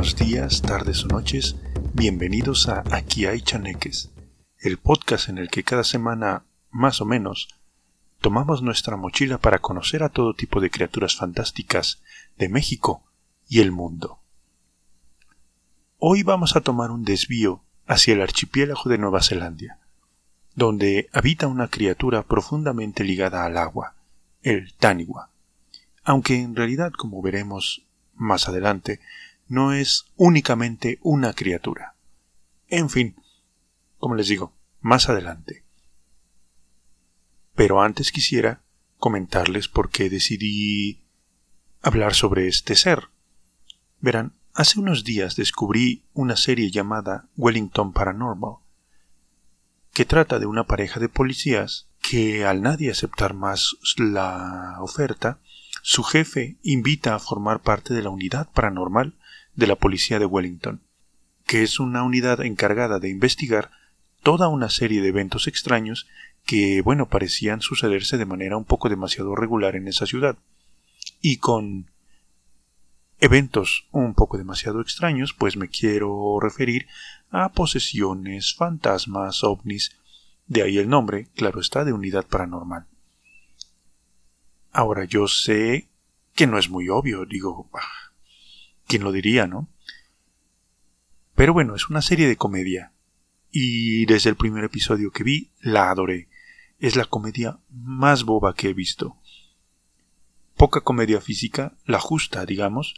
Buenos días, tardes o noches, bienvenidos a Aquí hay chaneques, el podcast en el que cada semana, más o menos, tomamos nuestra mochila para conocer a todo tipo de criaturas fantásticas de México y el mundo. Hoy vamos a tomar un desvío hacia el archipiélago de Nueva Zelanda, donde habita una criatura profundamente ligada al agua, el Taniwa, aunque en realidad, como veremos más adelante, no es únicamente una criatura. En fin, como les digo, más adelante. Pero antes quisiera comentarles por qué decidí hablar sobre este ser. Verán, hace unos días descubrí una serie llamada Wellington Paranormal, que trata de una pareja de policías que al nadie aceptar más la oferta, su jefe invita a formar parte de la unidad paranormal de la policía de Wellington, que es una unidad encargada de investigar toda una serie de eventos extraños que, bueno, parecían sucederse de manera un poco demasiado regular en esa ciudad. Y con eventos un poco demasiado extraños, pues me quiero referir a posesiones, fantasmas, ovnis, de ahí el nombre, claro está, de unidad paranormal. Ahora yo sé que no es muy obvio, digo, ah, ¿quién lo diría, no? Pero bueno, es una serie de comedia. Y desde el primer episodio que vi, la adoré. Es la comedia más boba que he visto. Poca comedia física, la justa, digamos,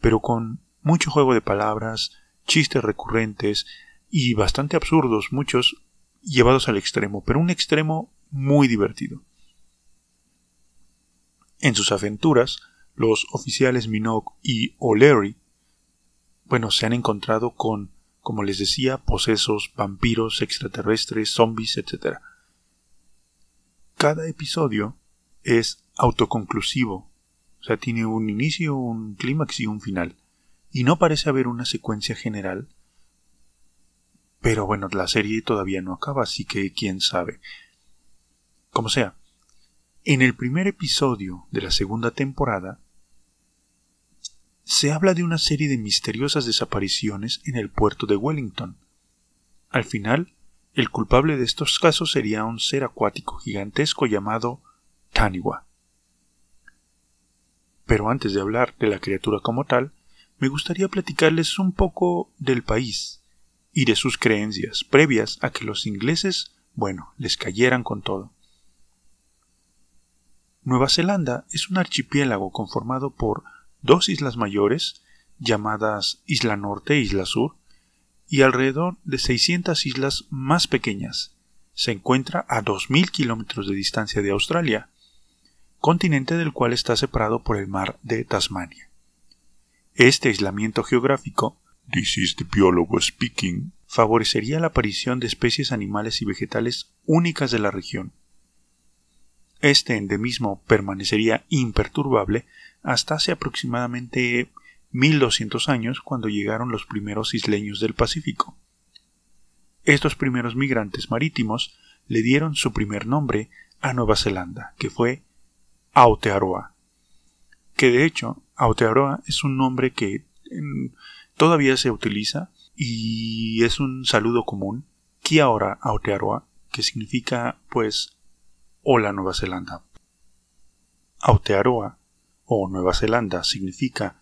pero con mucho juego de palabras, chistes recurrentes y bastante absurdos, muchos llevados al extremo, pero un extremo muy divertido. En sus aventuras, los oficiales Minogue y O'Leary, bueno, se han encontrado con, como les decía, posesos, vampiros, extraterrestres, zombies, etc. Cada episodio es autoconclusivo, o sea, tiene un inicio, un clímax y un final, y no parece haber una secuencia general, pero bueno, la serie todavía no acaba, así que quién sabe. Como sea, en el primer episodio de la segunda temporada se habla de una serie de misteriosas desapariciones en el puerto de Wellington. Al final, el culpable de estos casos sería un ser acuático gigantesco llamado Taniwa. Pero antes de hablar de la criatura como tal, me gustaría platicarles un poco del país y de sus creencias previas a que los ingleses, bueno, les cayeran con todo. Nueva Zelanda es un archipiélago conformado por dos islas mayores, llamadas Isla Norte e Isla Sur, y alrededor de 600 islas más pequeñas. Se encuentra a 2.000 kilómetros de distancia de Australia, continente del cual está separado por el mar de Tasmania. Este aislamiento geográfico, this is the biólogo speaking, favorecería la aparición de especies animales y vegetales únicas de la región, este endemismo permanecería imperturbable hasta hace aproximadamente 1200 años cuando llegaron los primeros isleños del Pacífico. Estos primeros migrantes marítimos le dieron su primer nombre a Nueva Zelanda, que fue Aotearoa, que de hecho Aotearoa es un nombre que todavía se utiliza y es un saludo común, Kia ora Aotearoa, que significa pues o la Nueva Zelanda. Aotearoa o Nueva Zelanda significa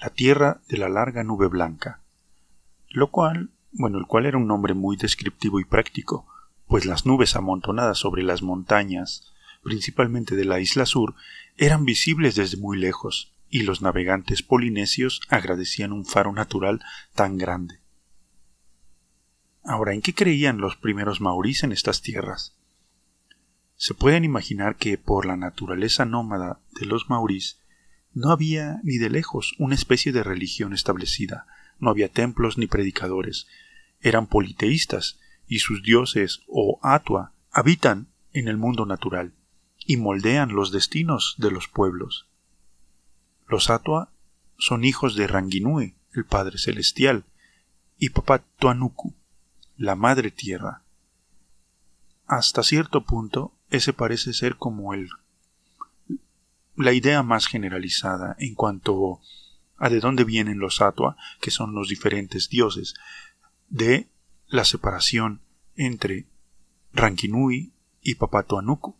la tierra de la larga nube blanca, lo cual, bueno, el cual era un nombre muy descriptivo y práctico, pues las nubes amontonadas sobre las montañas, principalmente de la isla sur, eran visibles desde muy lejos, y los navegantes polinesios agradecían un faro natural tan grande. Ahora, ¿en qué creían los primeros maorís en estas tierras? Se pueden imaginar que por la naturaleza nómada de los maurís no había ni de lejos una especie de religión establecida, no había templos ni predicadores, eran politeístas y sus dioses o atua habitan en el mundo natural y moldean los destinos de los pueblos. Los atua son hijos de Ranginue, el Padre Celestial, y Papatuanuku, la Madre Tierra. Hasta cierto punto ese parece ser como el la idea más generalizada en cuanto a de dónde vienen los Atua, que son los diferentes dioses, de la separación entre Rankinui y Papatuanuku,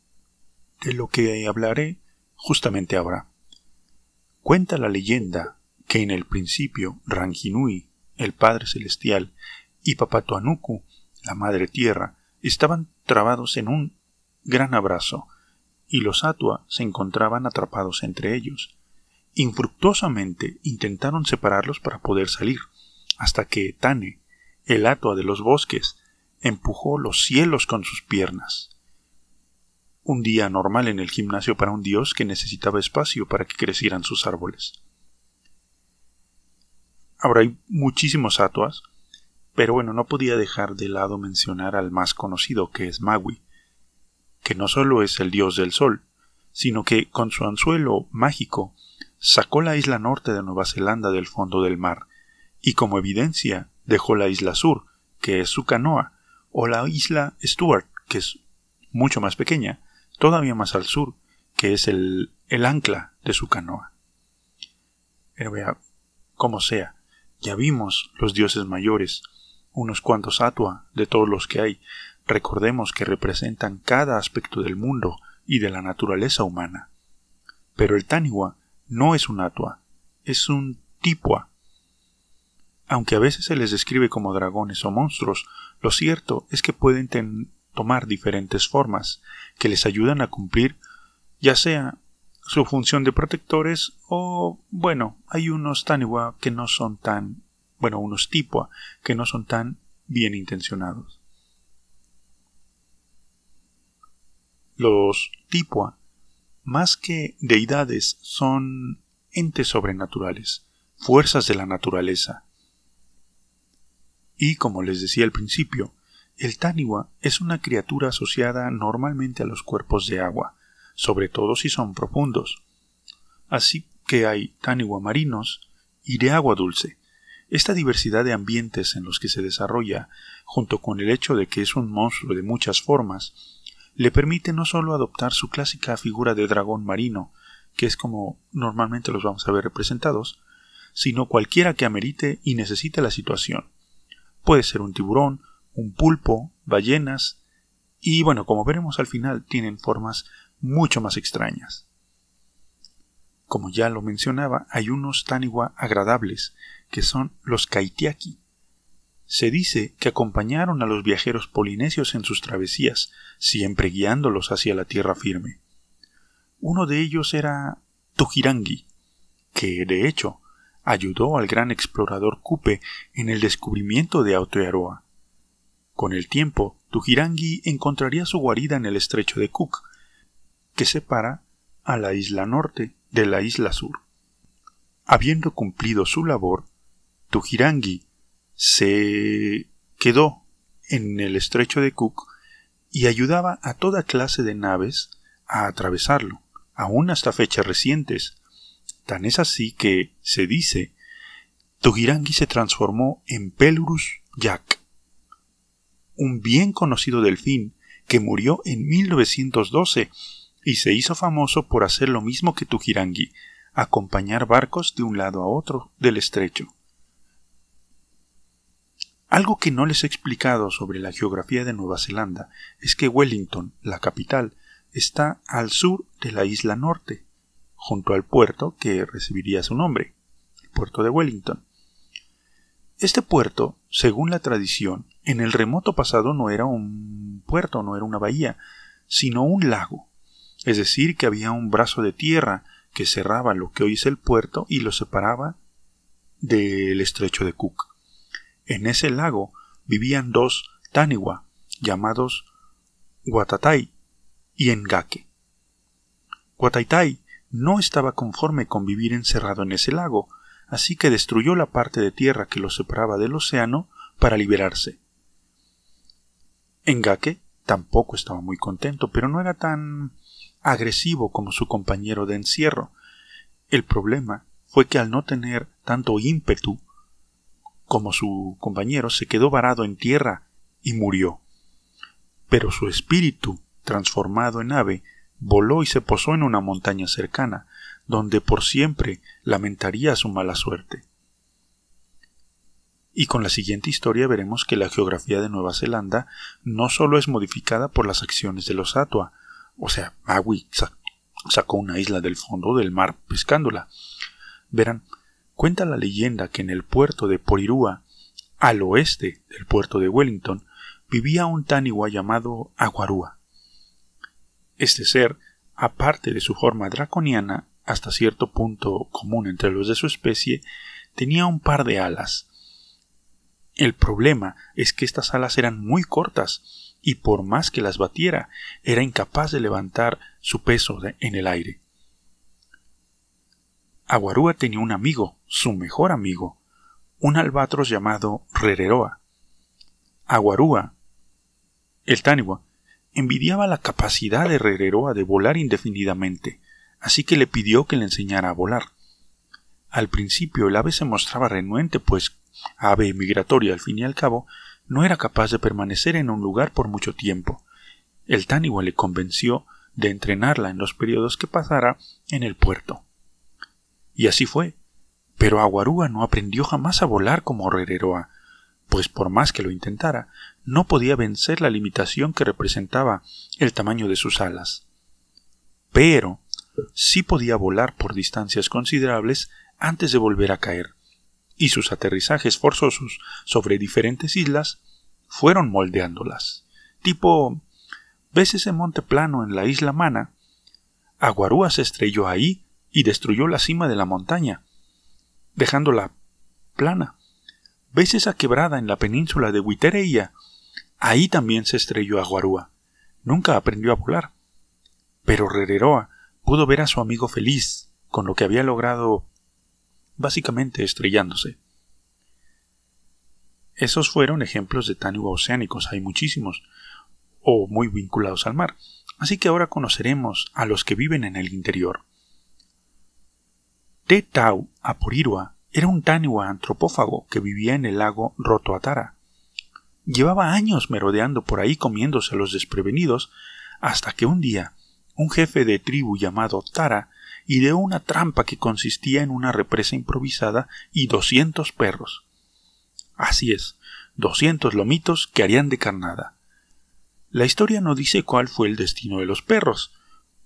de lo que hablaré justamente ahora. Cuenta la leyenda que en el principio Rankinui, el Padre Celestial, y Papatuanuku, la Madre Tierra, estaban trabados en un gran abrazo, y los Atua se encontraban atrapados entre ellos. Infructuosamente intentaron separarlos para poder salir, hasta que Tane, el Atua de los bosques, empujó los cielos con sus piernas. Un día normal en el gimnasio para un dios que necesitaba espacio para que crecieran sus árboles. Ahora hay muchísimos Atuas, pero bueno, no podía dejar de lado mencionar al más conocido, que es Maui, que no solo es el dios del sol, sino que con su anzuelo mágico sacó la isla norte de Nueva Zelanda del fondo del mar, y como evidencia dejó la isla sur, que es su canoa, o la isla Stuart, que es mucho más pequeña, todavía más al sur, que es el, el ancla de su canoa. Pero vea, como sea, ya vimos los dioses mayores, unos cuantos atua de todos los que hay, recordemos que representan cada aspecto del mundo y de la naturaleza humana. Pero el Taniwa no es un atua, es un tipua. Aunque a veces se les describe como dragones o monstruos, lo cierto es que pueden tomar diferentes formas que les ayudan a cumplir ya sea su función de protectores o, bueno, hay unos Taniwa que no son tan bueno, unos tipua que no son tan bien intencionados. Los tipua, más que deidades, son entes sobrenaturales, fuerzas de la naturaleza. Y como les decía al principio, el Taniwa es una criatura asociada normalmente a los cuerpos de agua, sobre todo si son profundos. Así que hay Taniwa marinos y de agua dulce, esta diversidad de ambientes en los que se desarrolla, junto con el hecho de que es un monstruo de muchas formas, le permite no solo adoptar su clásica figura de dragón marino, que es como normalmente los vamos a ver representados, sino cualquiera que amerite y necesite la situación. Puede ser un tiburón, un pulpo, ballenas, y bueno, como veremos al final, tienen formas mucho más extrañas. Como ya lo mencionaba, hay unos taniwa agradables, que son los Kaitiaki. Se dice que acompañaron a los viajeros polinesios en sus travesías, siempre guiándolos hacia la tierra firme. Uno de ellos era Tujirangi, que, de hecho, ayudó al gran explorador Kupe en el descubrimiento de Aotearoa. Con el tiempo, Tujirangi encontraría su guarida en el estrecho de Cook, que separa a la isla norte de la isla sur. Habiendo cumplido su labor, Tujirangi se quedó en el estrecho de Cook y ayudaba a toda clase de naves a atravesarlo, aún hasta fechas recientes. Tan es así que, se dice, Tujirangi se transformó en Pelurus Jack, un bien conocido delfín que murió en 1912 y se hizo famoso por hacer lo mismo que Tujirangi, acompañar barcos de un lado a otro del estrecho. Algo que no les he explicado sobre la geografía de Nueva Zelanda es que Wellington, la capital, está al sur de la isla norte, junto al puerto que recibiría su nombre, el puerto de Wellington. Este puerto, según la tradición, en el remoto pasado no era un puerto, no era una bahía, sino un lago, es decir, que había un brazo de tierra que cerraba lo que hoy es el puerto y lo separaba del estrecho de Cook. En ese lago vivían dos Taniwa, llamados Guatatai y Engake. Guataitai no estaba conforme con vivir encerrado en ese lago, así que destruyó la parte de tierra que lo separaba del océano para liberarse. Engake tampoco estaba muy contento, pero no era tan agresivo como su compañero de encierro. El problema fue que al no tener tanto ímpetu como su compañero, se quedó varado en tierra y murió. Pero su espíritu, transformado en ave, voló y se posó en una montaña cercana, donde por siempre lamentaría su mala suerte. Y con la siguiente historia veremos que la geografía de Nueva Zelanda no solo es modificada por las acciones de los Atua, o sea, Maui sacó una isla del fondo del mar pescándola. Verán, cuenta la leyenda que en el puerto de Porirua, al oeste del puerto de Wellington, vivía un taniwa llamado Aguarúa. Este ser, aparte de su forma draconiana, hasta cierto punto común entre los de su especie, tenía un par de alas. El problema es que estas alas eran muy cortas y por más que las batiera, era incapaz de levantar su peso en el aire. Aguarúa tenía un amigo, su mejor amigo, un albatros llamado Rereroa. Aguarúa, el Taniwa, envidiaba la capacidad de Rereroa de volar indefinidamente, así que le pidió que le enseñara a volar. Al principio el ave se mostraba renuente, pues ave migratoria al fin y al cabo, no era capaz de permanecer en un lugar por mucho tiempo. El Taniwa le convenció de entrenarla en los periodos que pasara en el puerto. Y así fue. Pero Aguarúa no aprendió jamás a volar como Rereroa, pues por más que lo intentara, no podía vencer la limitación que representaba el tamaño de sus alas. Pero sí podía volar por distancias considerables antes de volver a caer, y sus aterrizajes forzosos sobre diferentes islas fueron moldeándolas. Tipo, ¿ves ese monte plano en la isla Mana? Aguarúa se estrelló ahí y destruyó la cima de la montaña, dejándola plana. ¿Ves esa quebrada en la península de Witereia? Ahí también se estrelló Aguarúa. Nunca aprendió a volar. Pero Rereroa pudo ver a su amigo feliz con lo que había logrado básicamente estrellándose. Esos fueron ejemplos de Taniwa oceánicos, hay muchísimos, o muy vinculados al mar, así que ahora conoceremos a los que viven en el interior. Te Tau Aporirua era un Taniwa antropófago que vivía en el lago Rotoatara. Llevaba años merodeando por ahí comiéndose a los desprevenidos, hasta que un día un jefe de tribu llamado Tara ideó una trampa que consistía en una represa improvisada y doscientos perros. Así es, doscientos lomitos que harían de carnada. La historia no dice cuál fue el destino de los perros,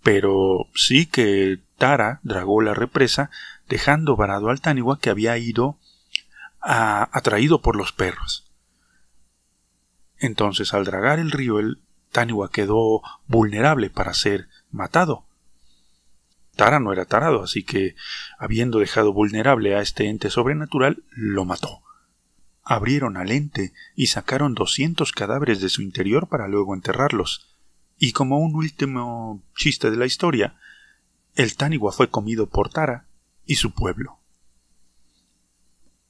pero sí que Tara dragó la represa dejando varado al Taniwa que había ido atraído por los perros. Entonces al dragar el río el Taniwa quedó vulnerable para ser matado. Tara no era tarado, así que, habiendo dejado vulnerable a este ente sobrenatural, lo mató. Abrieron al ente y sacaron doscientos cadáveres de su interior para luego enterrarlos. Y como un último chiste de la historia, el Taniwa fue comido por Tara y su pueblo.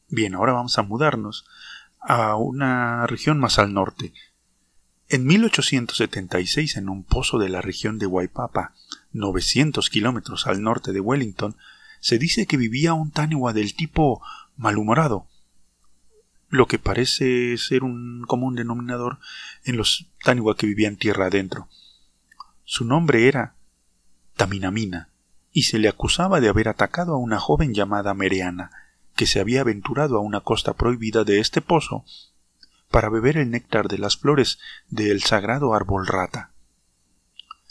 Bien, ahora vamos a mudarnos a una región más al norte, en 1876, en un pozo de la región de Waipapa, 900 kilómetros al norte de Wellington, se dice que vivía un taniwa del tipo malhumorado, lo que parece ser un común denominador en los taniwa que vivían tierra adentro. Su nombre era Taminamina, y se le acusaba de haber atacado a una joven llamada Mereana, que se había aventurado a una costa prohibida de este pozo para beber el néctar de las flores del sagrado árbol rata.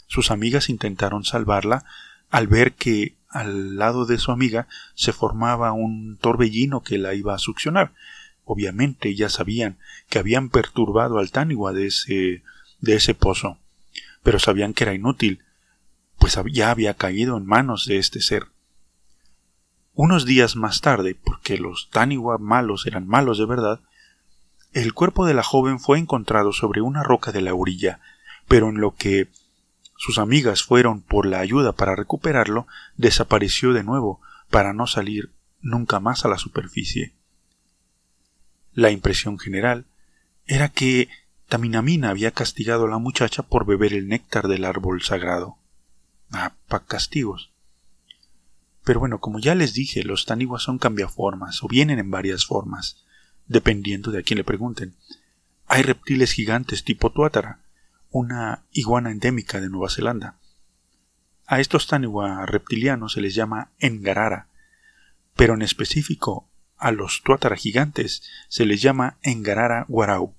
Sus amigas intentaron salvarla al ver que al lado de su amiga se formaba un torbellino que la iba a succionar. Obviamente ya sabían que habían perturbado al Taniwa de ese, de ese pozo, pero sabían que era inútil, pues ya había caído en manos de este ser. Unos días más tarde, porque los Taniwa malos eran malos de verdad, el cuerpo de la joven fue encontrado sobre una roca de la orilla, pero en lo que sus amigas fueron por la ayuda para recuperarlo, desapareció de nuevo para no salir nunca más a la superficie. La impresión general era que Taminamina había castigado a la muchacha por beber el néctar del árbol sagrado. Ah, pa castigos. Pero bueno, como ya les dije, los taniguas son cambiaformas o vienen en varias formas dependiendo de a quién le pregunten. Hay reptiles gigantes tipo tuátara, una iguana endémica de Nueva Zelanda. A estos taniwa reptilianos se les llama Engarara, pero en específico a los tuatara gigantes se les llama Engarara Guarau.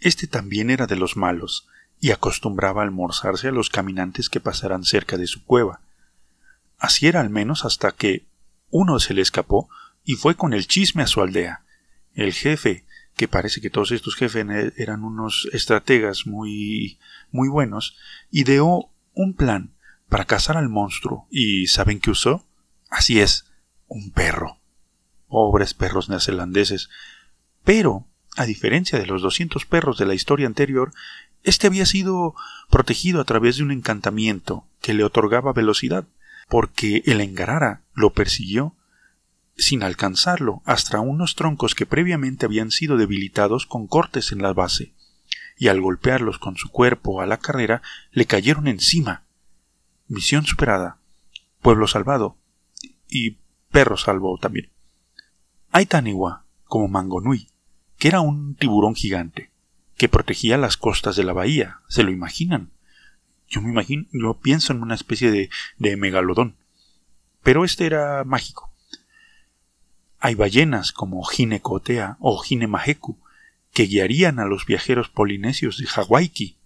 Este también era de los malos y acostumbraba almorzarse a los caminantes que pasaran cerca de su cueva. Así era al menos hasta que uno se le escapó y fue con el chisme a su aldea. El jefe, que parece que todos estos jefes eran unos estrategas muy muy buenos, ideó un plan para cazar al monstruo y ¿saben qué usó? Así es, un perro. Pobres perros neozelandeses. Pero, a diferencia de los 200 perros de la historia anterior, este había sido protegido a través de un encantamiento que le otorgaba velocidad, porque el Engarara lo persiguió sin alcanzarlo hasta unos troncos que previamente habían sido debilitados con cortes en la base, y al golpearlos con su cuerpo a la carrera le cayeron encima. Misión superada. Pueblo salvado. Y perro salvo también. Hay Taniwa, como Mangonui, que era un tiburón gigante, que protegía las costas de la bahía, ¿se lo imaginan? Yo me imagino, yo pienso en una especie de, de megalodón. Pero este era mágico. Hay ballenas como Ginecotea o Ginemaheku, que guiarían a los viajeros polinesios de Hawaii,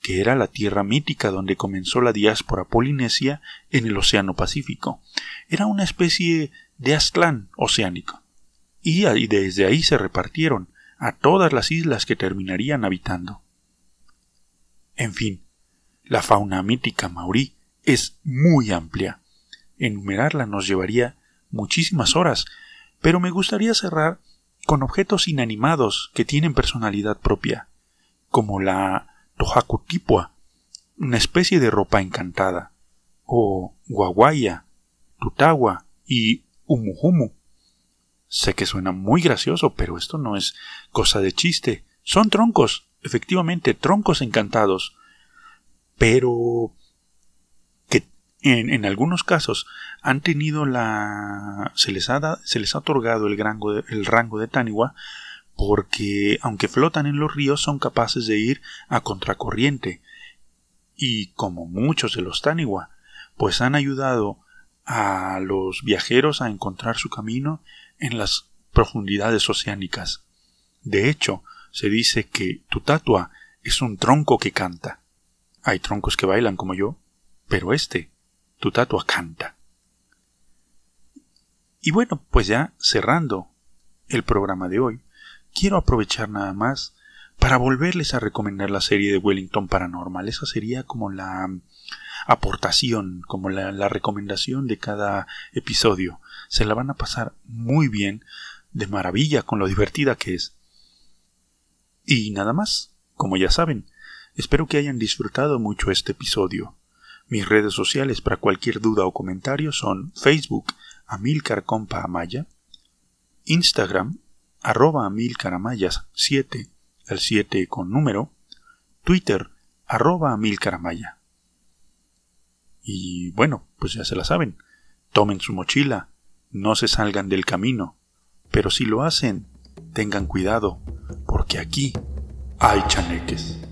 que era la tierra mítica donde comenzó la diáspora polinesia en el Océano Pacífico. Era una especie de Aztlán oceánico. Y, desde ahí se repartieron a todas las islas que terminarían habitando. En fin, la fauna mítica maurí es muy amplia. Enumerarla nos llevaría muchísimas horas, pero me gustaría cerrar con objetos inanimados que tienen personalidad propia, como la Tohakutipua, una especie de ropa encantada, o Guaguaya, Tutawa y Umuhumu. Sé que suena muy gracioso, pero esto no es cosa de chiste. Son troncos, efectivamente, troncos encantados. Pero que en, algunos casos han tenido la. se les ha, se les ha otorgado el de, el rango de Taniwa porque, aunque flotan en los ríos, son capaces de ir a contracorriente. Y como muchos de los Taniwa, pues han ayudado a los viajeros a encontrar su camino en las profundidades oceánicas. De hecho, se dice que Tutatua es un tronco que canta. Hay troncos que bailan como yo, pero este, Tutatua canta. Y bueno, pues ya cerrando el programa de hoy, quiero aprovechar nada más para volverles a recomendar la serie de Wellington Paranormal. Esa sería como la aportación, como la, recomendación de cada episodio. Se la van a pasar muy bien, de maravilla, con lo divertida que es. Y nada más, como ya saben, espero que hayan disfrutado mucho este episodio. Mis redes sociales para cualquier duda o comentario son Facebook Amilcar Compa Amaya, Instagram arroba Amilcaramayas 7, el 7 con número, Twitter arroba Amilcaramaya. Y bueno, pues ya se la saben. Tomen su mochila, no se salgan del camino. Pero si lo hacen, tengan cuidado, porque aquí hay chaneques.